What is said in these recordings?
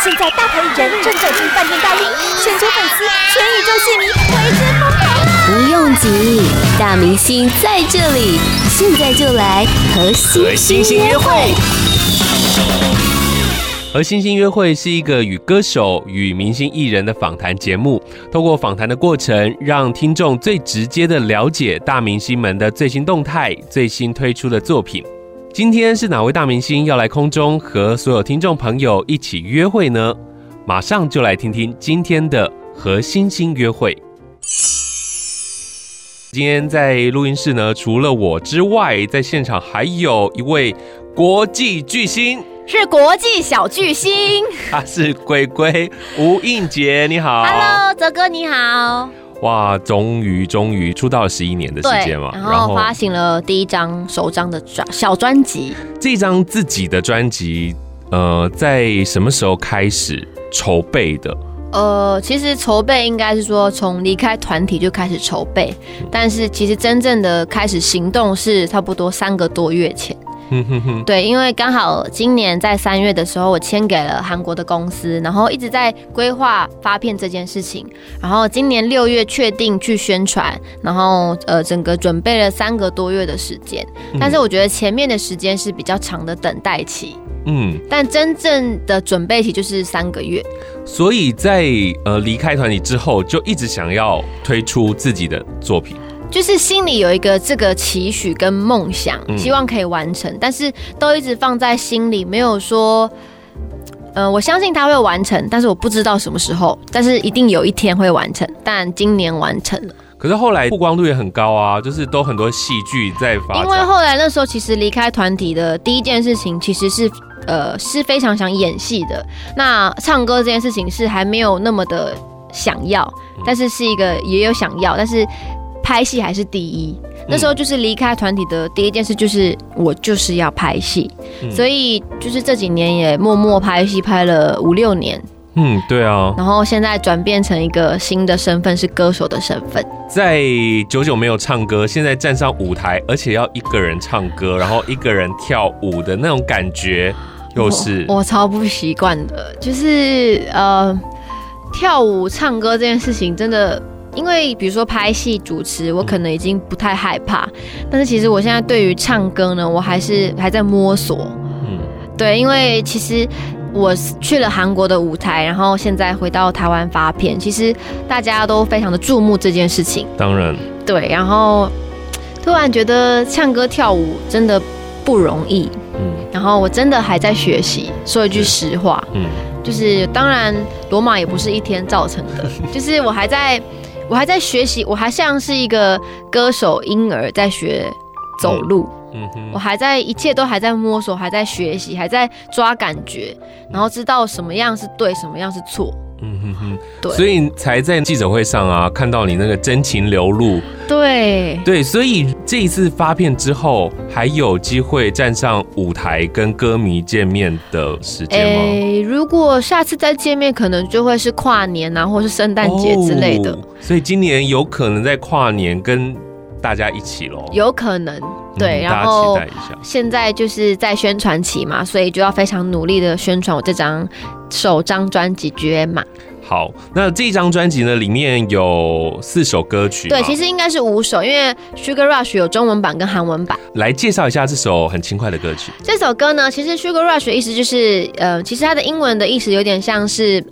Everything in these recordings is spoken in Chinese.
现在大牌艺人正走进饭店大厅，全球粉丝、全宇宙戏迷为之疯狂啊！不用急，大明星在这里，现在就来和星星约会。和星星约会是一个与歌手与明星艺人的访谈节目，透过访谈的过程，让听众最直接的了解大明星们的最新动态、最新推出的作品。今天是哪位大明星要来空中和所有听众朋友一起约会呢？马上就来听听今天的和星星约会。今天在录音室呢，除了我之外，在现场还有一位国际巨星。是国际小巨星，他是鬼鬼吴映洁，你好，Hello，泽哥你好，哇，终于终于出道了十一年的时间嘛，然后发行了第一张首张的专小专辑，这张自己的专辑，呃，在什么时候开始筹备的？呃，其实筹备应该是说从离开团体就开始筹备，但是其实真正的开始行动是差不多三个多月前。对，因为刚好今年在三月的时候，我签给了韩国的公司，然后一直在规划发片这件事情。然后今年六月确定去宣传，然后呃，整个准备了三个多月的时间。但是我觉得前面的时间是比较长的等待期，嗯，但真正的准备期就是三个月。所以在呃离开团体之后，就一直想要推出自己的作品。就是心里有一个这个期许跟梦想，希望可以完成，但是都一直放在心里，没有说，呃，我相信他会完成，但是我不知道什么时候，但是一定有一天会完成，但今年完成了。可是后来曝光度也很高啊，就是都很多戏剧在发。因为后来那时候其实离开团体的第一件事情，其实是呃是非常想演戏的，那唱歌这件事情是还没有那么的想要，但是是一个也有想要，但是。拍戏还是第一，那时候就是离开团体的第一件事，就是我就是要拍戏，嗯，所以就是这几年也默默拍戏，拍了五六年。嗯，对啊。然后现在转变成一个新的身份，是歌手的身份。在久久没有唱歌，现在站上舞台，而且要一个人唱歌，然后一个人跳舞的那种感觉，又是我，我超不习惯的，就是呃，跳舞唱歌这件事情真的。因为比如说拍戏主持，我可能已经不太害怕，但是其实我现在对于唱歌呢，我还是还在摸索。嗯，对，因为其实我去了韩国的舞台，然后现在回到台湾发片，其实大家都非常的注目这件事情。当然，对，然后突然觉得唱歌跳舞真的不容易。嗯，然后我真的还在学习。说一句实话，嗯，就是当然罗马也不是一天造成的，就是我还在。我还在学习，我还像是一个歌手婴儿在学走路，嗯哼，我还在一切都还在摸索，还在学习，还在抓感觉，然后知道什么样是对，什么样是错。嗯哼哼，对，所以才在记者会上啊，看到你那个真情流露。对对，所以这一次发片之后，还有机会站上舞台跟歌迷见面的时间吗？欸，如果下次再见面，可能就会是跨年啊，或是圣诞节之类的。哦，所以今年有可能在跨年跟大家一起喽？有可能。对，然后现在就是在宣传期嘛，所以就要非常努力的宣传我这张首张专辑《绝马》。好，那这张专辑呢，里面有四首歌曲。对，其实应该是五首，因为《Sugar Rush》有中文版跟韩文版。来介绍一下这首很轻快的歌曲。这首歌呢，其实《Sugar Rush》的意思就是，呃，其实它的英文的意思有点像是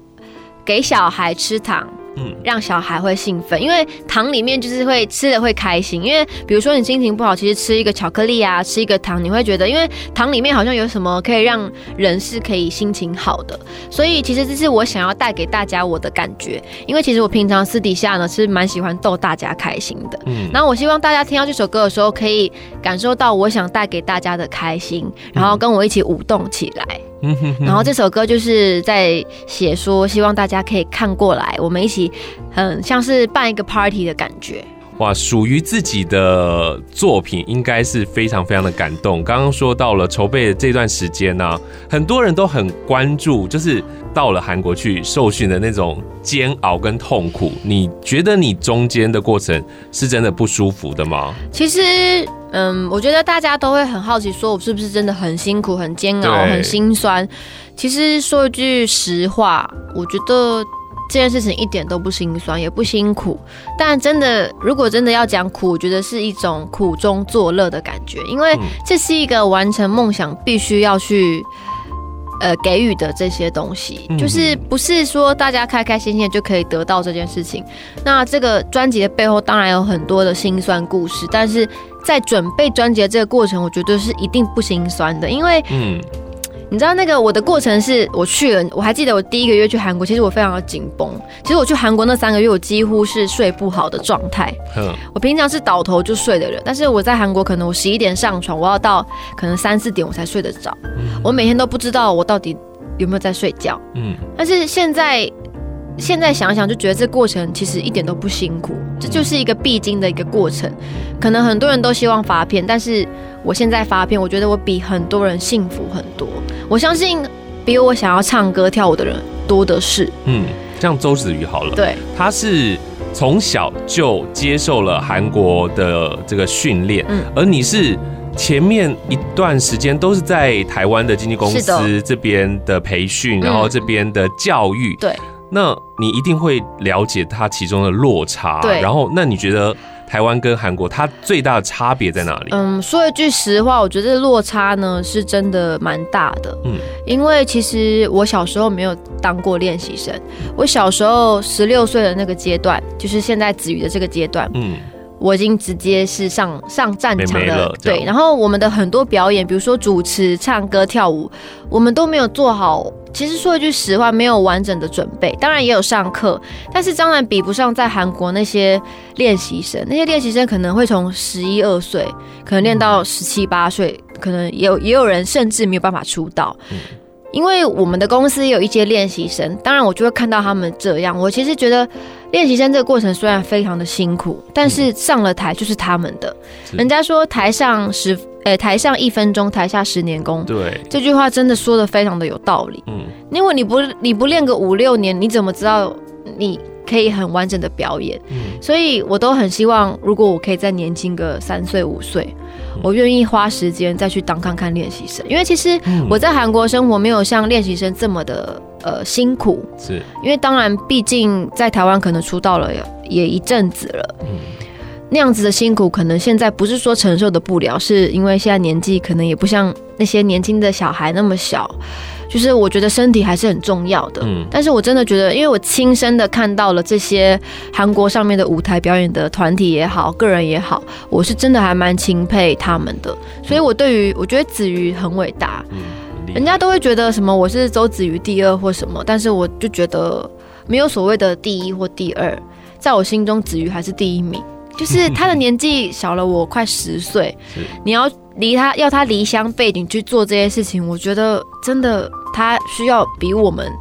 给小孩吃糖。嗯，让小孩会兴奋，因为糖里面就是会吃的会开心。因为比如说你心情不好，其实吃一个巧克力啊，吃一个糖，你会觉得，因为糖里面好像有什么可以让人是可以心情好的。所以其实这是我想要带给大家我的感觉。因为其实我平常私底下呢是蛮喜欢逗大家开心的。嗯，然后我希望大家听到这首歌的时候，可以感受到我想带给大家的开心，然后跟我一起舞动起来。然后这首歌就是在写说，希望大家可以看过来，我们一起，很像是办一个 party 的感觉。哇，属于自己的作品应该是非常非常的感动。刚刚说到了筹备的这段时间呢、啊，很多人都很关注，就是到了韩国去受训的那种煎熬跟痛苦。你觉得你中间的过程是真的不舒服的吗？其实嗯，我觉得大家都会很好奇，说我是不是真的很辛苦、很煎熬、很心酸？其实说一句实话，我觉得这件事情一点都不心酸，也不辛苦。但真的，如果真的要讲苦，我觉得是一种苦中作乐的感觉，因为这是一个完成梦想必须要去。呃，给予的这些东西，就是不是说大家开开心心就可以得到这件事情。那这个专辑的背后当然有很多的辛酸故事，但是在准备专辑的这个过程，我觉得是一定不心酸的，因为嗯。你知道那个我的过程是，我去了，我还记得我第一个月去韩国，其实我非常的紧绷。其实我去韩国那三个月，我几乎是睡不好的状态。嗯，我平常是倒头就睡的人，但是我在韩国可能我十一点上床，我要到可能三四点我才睡得着。嗯，我每天都不知道我到底有没有在睡觉。嗯，但是现在。现在想想就觉得这过程其实一点都不辛苦，这就是一个必经的一个过程。可能很多人都希望发片，但是我现在发片，我觉得我比很多人幸福很多。我相信比我想要唱歌跳舞的人多的是。嗯，像周子瑜好了，对，他是从小就接受了韩国的这个训练，嗯，而你是前面一段时间都是在台湾的经纪公司这边的培训，然后这边的教育，对。那你一定会了解它其中的落差，对。然后，那你觉得台湾跟韩国它最大的差别在哪里？嗯，说一句实话，我觉得落差呢是真的蛮大的。嗯，因为其实我小时候没有当过练习生，我小时候十六岁的那个阶段，就是现在子瑜的这个阶段，嗯，我已经直接是上上战场的，对。然后我们的很多表演，比如说主持、唱歌、跳舞，我们都没有做好。其实说一句实话，没有完整的准备，当然也有上课，但是当然比不上在韩国那些练习生。那些练习生可能会从十一二岁，可能练到十七八岁，可能也有也有人甚至没有办法出道。因为我们的公司也有一些练习生，当然我就会看到他们这样。我其实觉得练习生这个过程虽然非常的辛苦，但是上了台就是他们的。人家说台上十。哎，台上一分钟，台下十年功。对，这句话真的说的非常的有道理。嗯，因为你不你不练个五六年，你怎么知道你可以很完整的表演？嗯，所以我都很希望，如果我可以再年轻个三岁五岁，我愿意花时间再去当看看练习生。因为其实我在韩国生活没有像练习生这么的呃辛苦。是，因为当然，毕竟在台湾可能出道了也一阵子了。嗯。那样子的辛苦，可能现在不是说承受的不了，是因为现在年纪可能也不像那些年轻的小孩那么小，就是我觉得身体还是很重要的。嗯，但是我真的觉得，因为我亲身的看到了这些韩国上面的舞台表演的团体也好，个人也好，我是真的还蛮钦佩他们的。所以我对于我觉得子瑜很伟大，嗯，人家都会觉得什么我是周子瑜第二或什么，但是我就觉得没有所谓的第一或第二，在我心中子瑜还是第一名。就是他的年纪小了我快十岁，你要离他要他离乡背井去做这些事情，我觉得真的他需要比我们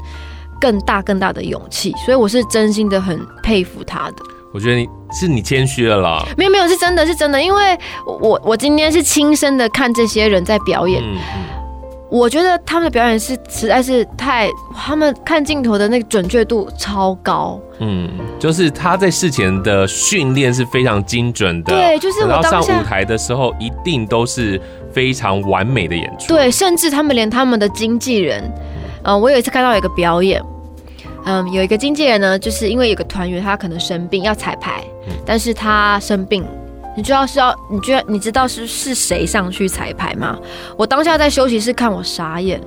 更大更大的勇气，所以我是真心的很佩服他的。我觉得你是你谦虚了啦，没有没有，是真的是真的，因为我我今天是亲身的看这些人在表演。嗯嗯我觉得他们的表演是实在是太，他们看镜头的那个准确度超高。嗯，就是他在事前的训练是非常精准的。对，就是我当上舞台的时候，一定都是非常完美的演出。对，甚至他们连他们的经纪人，嗯、呃，我有一次看到有一个表演，嗯、呃，有一个经纪人呢，就是因为有个团员他可能生病要彩排，但是他生病。你知道是要，你觉得你知道是是谁上去彩排吗？我当下在休息室看，我傻眼。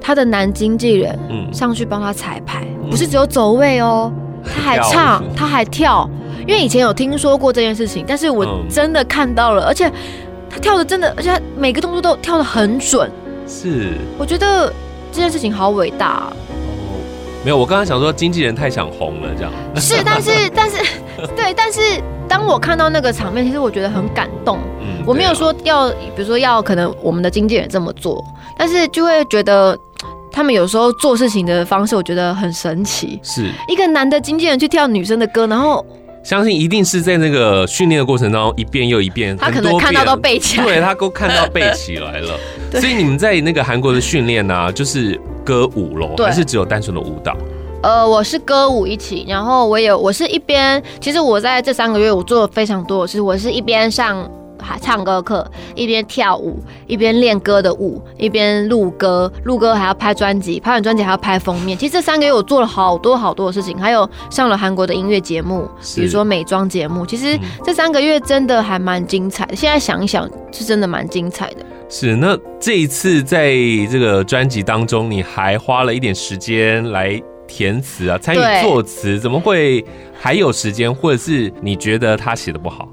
他的男经纪人上去帮他彩排，嗯，不是只有走位哦，他还唱，他还跳。因为以前有听说过这件事情，但是我真的看到了，而且他跳的真的，而且他每个动作都跳的很准。是，我觉得这件事情好伟大啊。没有，我刚刚想说经纪人太想红了，这样是，但是但是对，但是当我看到那个场面，其实我觉得很感动。嗯，我没有说要，比如说要可能我们的经纪人这么做，但是就会觉得他们有时候做事情的方式，我觉得很神奇。是一个男的经纪人去跳女生的歌，然后相信一定是在那个训练的过程当中一遍又一遍，他可能看到都背起来，对，他都看到背起来了。所以你们在那个韩国的训练呢，就是。歌舞咯，还是只有单纯的舞蹈？呃，我是歌舞一起，然后我有，我是一边，其实我在这三个月我做了非常多的事，我是一边上唱歌课，一边跳舞，一边练歌的舞，一边录歌，录歌还要拍专辑，拍完专辑还要拍封面。其实这三个月我做了好多好多的事情，还有上了韩国的音乐节目，比如说美妆节目。其实这三个月真的还蛮精彩的，现在想一想是真的蛮精彩的。是，那这一次在这个专辑当中，你还花了一点时间来填词啊，参与作词，怎么会还有时间？或者是你觉得他写的不好？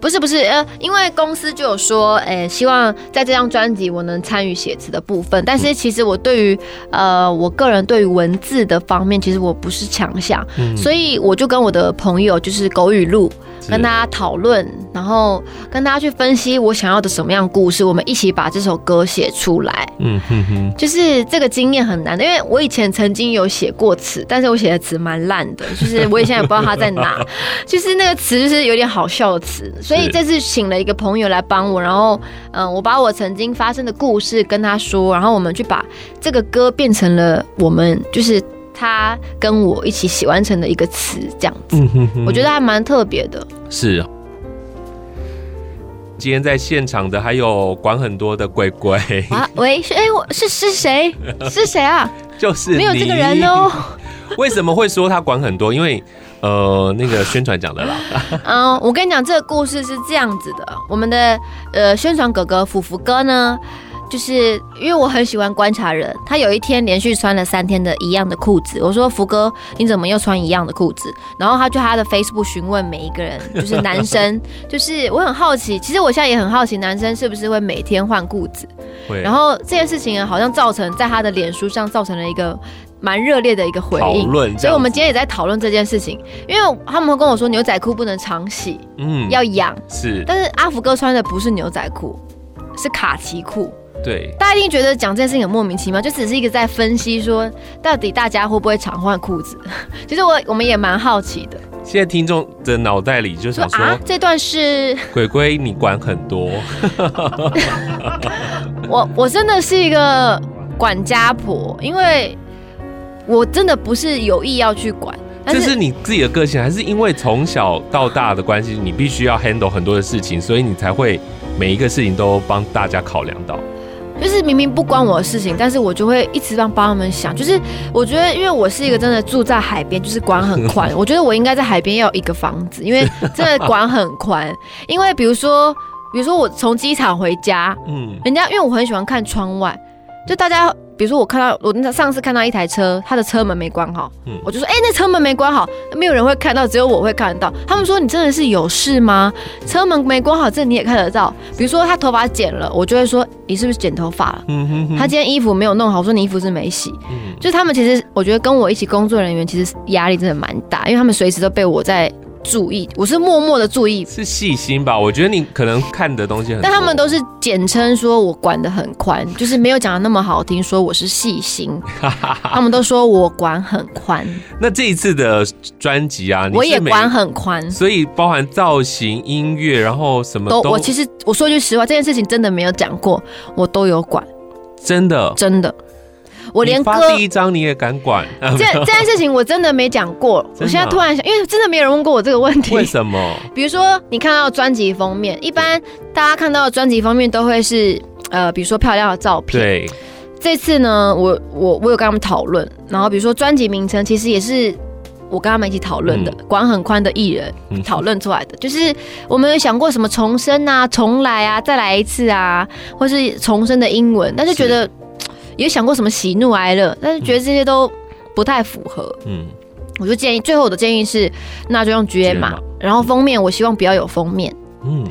不是不是，呃，因为公司就有说，诶、希望在这张专辑我能参与写词的部分。但是其实我对于，呃，我个人对于文字的方面，其实我不是强项，所以我就跟我的朋友就是狗语录。跟大家讨论，然后跟大家去分析我想要的什么样故事，我们一起把这首歌写出来。嗯哼哼，就是这个经验很难的，因为我以前曾经有写过词，但是我写的词蛮烂的，就是我也现在也不知道它在哪。就是那个词就是有点好笑的词，所以这次请了一个朋友来帮我，然后嗯，我把我曾经发生的故事跟他说，然后我们去把这个歌变成了我们就是。他跟我一起写完成的一个词，这样子，嗯、哼哼，我觉得还蛮特别的。是，今天在现场的还有管很多的鬼鬼啊，喂，是哎，我是是谁？是谁啊？就是没有这个人哦。为什么会说他管很多？因为呃，那个宣传讲的啦。嗯，我跟你讲，这个故事是这样子的。我们的呃宣传哥哥福福哥呢。就是因为我很喜欢观察人，他有一天连续穿了三天的一样的裤子。我说福哥，你怎么又穿一样的裤子？然后他就他的 Facebook 询问每一个人，就是男生，就是我很好奇，其实我现在也很好奇，男生是不是会每天换裤子？会。然后这件事情好像造成在他的脸书上造成了一个蛮热烈的一个回应，所以我们今天也在讨论这件事情，因为他们会跟我说牛仔裤不能常洗，嗯，要养是，但是阿福哥穿的不是牛仔裤，是卡其裤。对，大家一定觉得讲这件事情很莫名其妙，就只是一个在分析说，到底大家会不会常换裤子？其实我我们也蛮好奇的。现在听众的脑袋里就想说，这段是 鬼鬼，你管很多。我我真的是一个管家婆，因为我真的不是有意要去管。这是你自己的个性，还是因为从小到大的关系，你必须要 handle 很多的事情，所以你才会每一个事情都帮大家考量到？就是明明不关我的事情，但是我就会一直帮帮他们想。就是我觉得，因为我是一个真的住在海边，就是管很宽。我觉得我应该在海边要有一个房子，因为真的管很宽。因为比如说，比如说我从机场回家，嗯，人家因为我很喜欢看窗外，就大家。比如说，我看到我那上次看到一台车，它的车门没关好，嗯，我就说，哎、欸，那车门没关好，没有人会看到，只有我会看到。他们说，你真的是有事吗？车门没关好，这你也看得到。比如说他头发剪了，我就会说，你是不是剪头发了？嗯哼哼。他今天衣服没有弄好，我说你衣服是没洗。嗯，就是他们其实，我觉得跟我一起工作人员其实压力真的蛮大，因为他们随时都被我在。注意，我是默默的注意，是细心吧？我觉得你可能看的东西很多，但他们都是简称说我管的很宽，就是没有讲的那么好听，说我是细心，他们都说我管很宽。那这一次的专辑啊，我也管很宽，所以包含造型、音乐，然后什么都，都我其实我说句实话，这件事情真的没有讲过，我都有管，真的，真的。我连歌第一张你也敢管？这 这件事情我真的没讲过。我现在突然想，因为真的没有人问过我这个问题。为什么？比如说，你看到专辑封面，一般大家看到的专辑封面都会是呃，比如说漂亮的照片。对。这次呢，我我我有跟他们讨论，然后比如说专辑名称，其实也是我跟他们一起讨论的，嗯、管很宽的艺人讨论出来的。嗯、就是我们有想过什么重生啊、重来啊、再来一次啊，或是重生的英文，但是觉得。也想过什么喜怒哀乐，但是觉得这些都不太符合。嗯，我就建议，最后我的建议是，那就用 GMA 嘛。然后封面我希望不要有封面。嗯，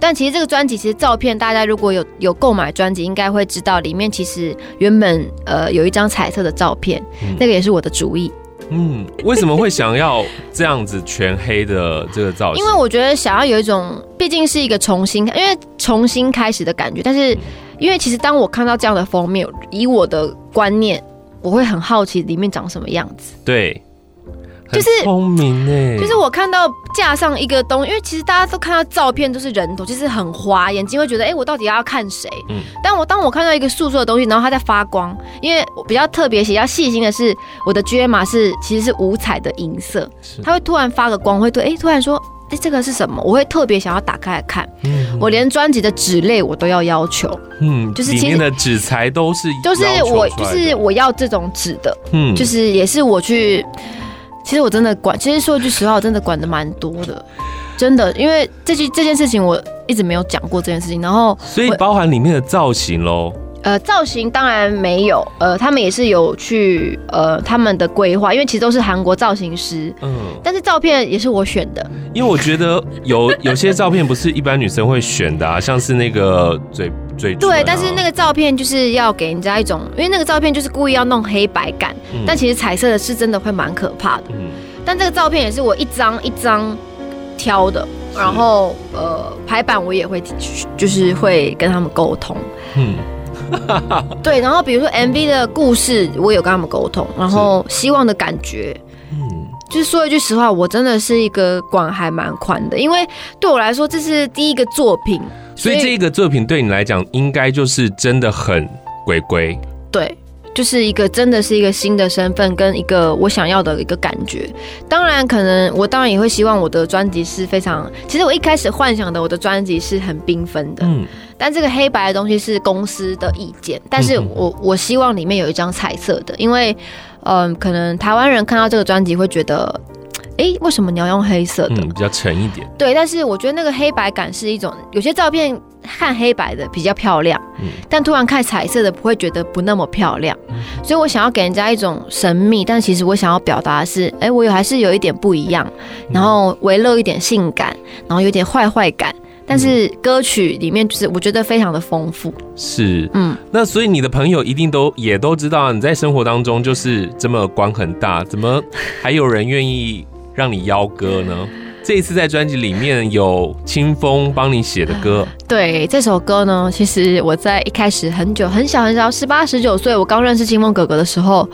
但其实这个专辑其实照片，大家如果有有购买专辑，应该会知道里面其实原本呃有一张彩色的照片，嗯、那个也是我的主意。嗯，为什么会想要这样子全黑的这个造型？因为我觉得想要有一种，毕竟是一个重新，因为重新开始的感觉，但是。因为其实当我看到这样的封面，以我的观念，我会很好奇里面长什么样子。对，就是聪明哎，就是我看到架上一个东，因为其实大家都看到照片都是人头，就是很花，眼睛会觉得，哎，我到底要看谁？嗯。但我当我看到一个素素的东西，然后它在发光，因为我比较特别、比较细心的是，我的 GMA 是其实是五彩的银色，它会突然发个光，会对，哎，突然说。哎，这个是什么？我会特别想要打开来看。嗯，我连专辑的纸类我都要要求。嗯，就是里面的纸材都是就是我就是我要这种纸的。嗯，就是也是我去，其实我真的管，其实说句实话，我真的管的蛮多的，真的，因为这件这件事情我一直没有讲过这件事情，然后所以包含里面的造型喽。呃，造型当然没有，呃，他们也是有去呃他们的规划，因为其实都是韩国造型师，嗯，但是照片也是我选的，因为我觉得有 有些照片不是一般女生会选的啊，像是那个嘴嘴、啊，对，但是那个照片就是要给人家一种，因为那个照片就是故意要弄黑白感，嗯、但其实彩色的是真的会蛮可怕的，嗯，但这个照片也是我一张一张挑的，然后呃排版我也会就是会跟他们沟通，嗯。对，然后比如说 MV 的故事，我有跟他们沟通，然后希望的感觉，嗯，就是说一句实话，我真的是一个管还蛮宽的，因为对我来说这是第一个作品，所以，所以这个作品对你来讲应该就是真的很鬼鬼，对。就是一个真的是一个新的身份跟一个我想要的一个感觉。当然，可能我当然也会希望我的专辑是非常。其实我一开始幻想的我的专辑是很缤纷的，嗯。但这个黑白的东西是公司的意见，但是我我希望里面有一张彩色的，因为嗯，可能台湾人看到这个专辑会觉得，哎，为什么你要用黑色的？嗯，比较沉一点。对，但是我觉得那个黑白感是一种，有些照片。看黑白的比较漂亮，嗯，但突然看彩色的不会觉得不那么漂亮，嗯，所以我想要给人家一种神秘，但其实我想要表达的是，哎，我有还是有一点不一样，然后微露一点性感，然后有点坏坏感，但是歌曲里面就是我觉得非常的丰富，是，嗯，那所以你的朋友一定都也都知道你在生活当中就是这么管很大，怎么还有人愿意让你邀歌呢？这一次在专辑里面有清风帮你写的歌，对，这首歌呢，其实我在一开始很久很小很小，十八十九岁，我刚认识清风哥哥的时候，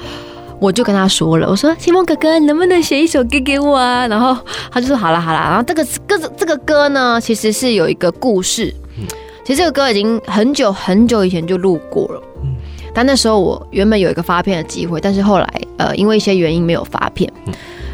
我就跟他说了，我说清风哥哥，你能不能写一首歌给我啊？然后他就说好了好了。然后这个歌这个歌呢，其实是有一个故事，其实这个歌已经很久很久以前就录过了，嗯但那时候我原本有一个发片的机会，但是后来呃因为一些原因没有发片。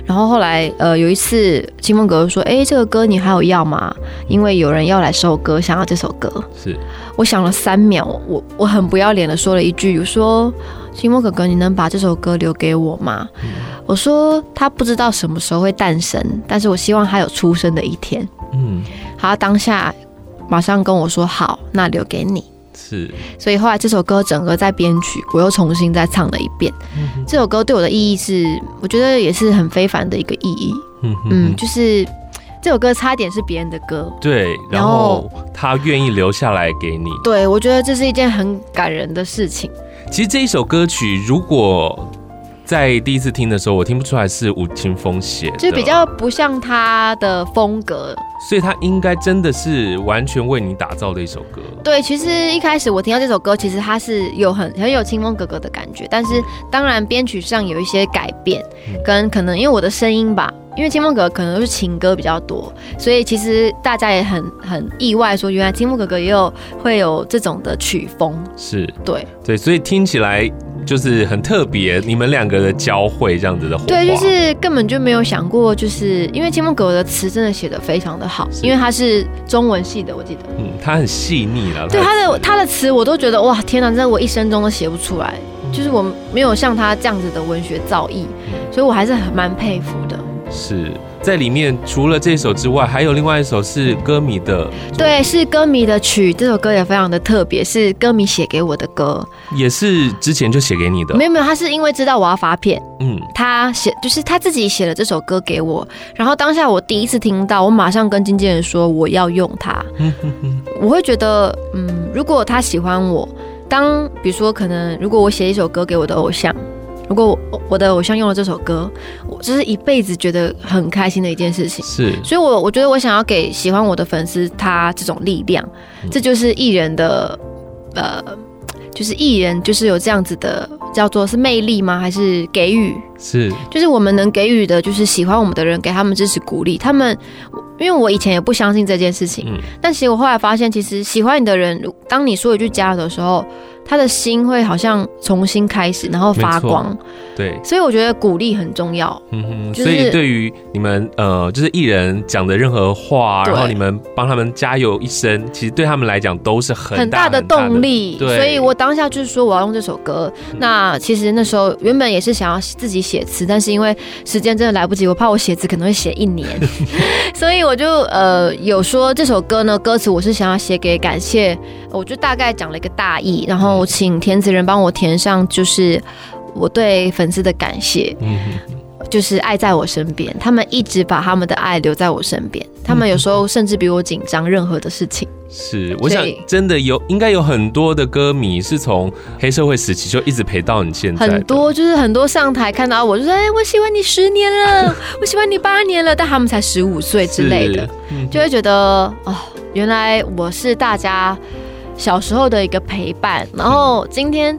然后后来，呃，有一次，清风哥哥说：“哎，这个歌你还有要吗？因为有人要来收歌，想要这首歌。”是。我想了三秒，我我很不要脸的说了一句：“我说，清风哥哥，你能把这首歌留给我吗？”嗯、我说：“他不知道什么时候会诞生，但是我希望他有出生的一天。”嗯。他当下马上跟我说：“好，那留给你。”是，所以后来这首歌整个在编曲，我又重新再唱了一遍。嗯、这首歌对我的意义是，我觉得也是很非凡的一个意义。嗯嗯，就是这首歌差点是别人的歌，对，然后他愿意留下来给你。对，我觉得这是一件很感人的事情。其实这一首歌曲，如果在第一次听的时候，我听不出来是吴青峰写的，就比较不像他的风格。所以他应该真的是完全为你打造的一首歌。对，其实一开始我听到这首歌，其实它是有很很有清风哥哥的感觉，但是当然编曲上有一些改变，跟可能因为我的声音吧，因为清风哥哥可能都是情歌比较多，所以其实大家也很很意外，说原来清风哥哥也有会有这种的曲风。是，对对，所以听起来。就是很特别，你们两个的交汇这样子的。对，就是根本就没有想过，就是因为青峰哥哥的词真的写的非常的好，因为他是中文系的，我记得。嗯，他很细腻了。对他的他的词，我都觉得哇，天哪，这我一生中都写不出来，就是我没有像他这样子的文学造诣，所以我还是很蛮佩服的。是。在里面除了这首之外，还有另外一首是歌迷的，对，是歌迷的曲。这首歌也非常的特别，是歌迷写给我的歌，也是之前就写给你的。没有没有，他是因为知道我要发片，嗯，他写就是他自己写了这首歌给我，然后当下我第一次听到，我马上跟经纪人说我要用它。我会觉得，嗯，如果他喜欢我，当比如说可能如果我写一首歌给我的偶像。如果我我的偶像用了这首歌，我这是一辈子觉得很开心的一件事情。是，所以我我觉得我想要给喜欢我的粉丝他这种力量，嗯、这就是艺人的，呃，就是艺人就是有这样子的叫做是魅力吗？还是给予？是，就是我们能给予的，就是喜欢我们的人给他们支持鼓励。他们，因为我以前也不相信这件事情，嗯、但其实我后来发现，其实喜欢你的人，当你说一句加油的时候。他的心会好像重新开始，然后发光。对，所以我觉得鼓励很重要。嗯哼，就是、所以对于你们呃，就是艺人讲的任何话，然后你们帮他们加油一声，其实对他们来讲都是很大很大，的动力。对，所以我当下就是说我要用这首歌。嗯、那其实那时候原本也是想要自己写词，但是因为时间真的来不及，我怕我写词可能会写一年，所以我就呃有说这首歌呢，歌词我是想要写给感谢，我就大概讲了一个大意，然后请填词人帮我填上，就是。我对粉丝的感谢，嗯，就是爱在我身边，他们一直把他们的爱留在我身边，他们有时候甚至比我紧张任何的事情。是，我想真的有，应该有很多的歌迷是从黑社会时期就一直陪到你现在。很多就是很多上台看到我就说，哎，我喜欢你十年了，我喜欢你八年了，但他们才十五岁之类的，就会觉得哦，原来我是大家小时候的一个陪伴，然后今天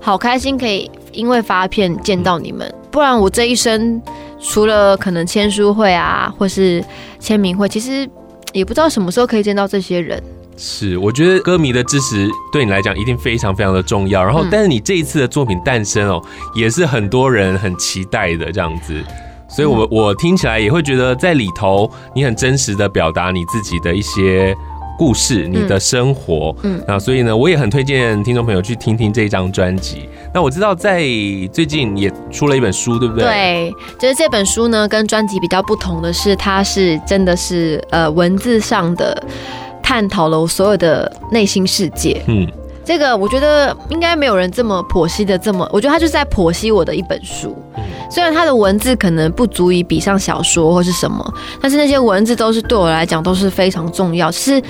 好开心可以。因为发片见到你们，不然我这一生除了可能签书会啊，或是签名会，其实也不知道什么时候可以见到这些人。是，我觉得歌迷的支持对你来讲一定非常非常的重要。然后，但是你这一次的作品诞生哦，也是很多人很期待的这样子。所以我我听起来也会觉得在里头，你很真实的表达你自己的一些。故事，你的生活，嗯，那所以呢，我也很推荐听众朋友去听听这一张专辑。那我知道在最近也出了一本书，对不对？对，就是这本书呢，跟专辑比较不同的是，它是真的是呃文字上的探讨了我所有的内心世界。嗯，这个我觉得应该没有人这么剖析的这么，我觉得他就是在剖析我的一本书。虽然他的文字可能不足以比上小说或是什么，但是那些文字都是对我来讲都是非常重要，是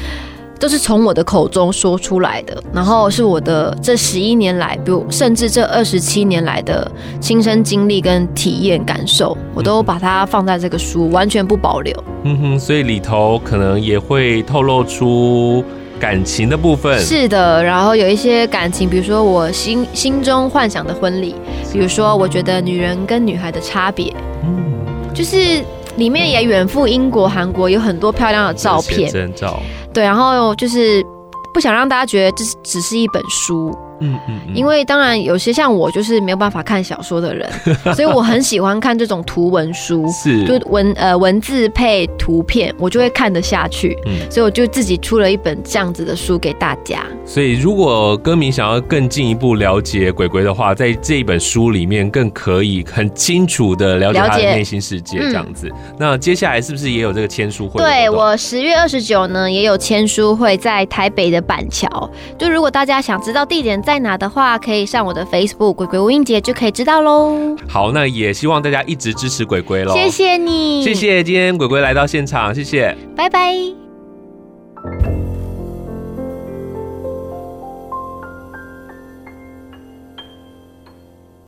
都是从我的口中说出来的，然后是我的这十一年来，比如甚至这二十七年来的亲身经历跟体验感受，我都把它放在这个书，完全不保留。嗯哼，所以里头可能也会透露出。感情的部分。是的，然后有一些感情，比如说我心心中幻想的婚礼，比如说我觉得女人跟女孩的差别，嗯，就是里面也远赴英国、韩国，有很多漂亮的照片，真照，对，然后就是不想让大家觉得这是只是一本书。嗯嗯，因为当然有些像我就是没有办法看小说的人，所以我很喜欢看这种图文书，是就文呃文字配图片，我就会看得下去。嗯，所以我就自己出了一本这样子的书给大家。所以如果歌迷想要更进一步了解鬼鬼的话，在这一本书里面更可以很清楚的了解他的内心世界这样子。嗯、那接下来是不是也有这个签书会？对，我十月二十九呢也有签书会，在台北的板桥。就如果大家想知道地点。在哪的话，可以上我的 Facebook“ 鬼鬼吴英杰”就可以知道喽。好，那也希望大家一直支持鬼鬼喽。谢谢你，谢谢今天鬼鬼来到现场，谢谢，拜拜。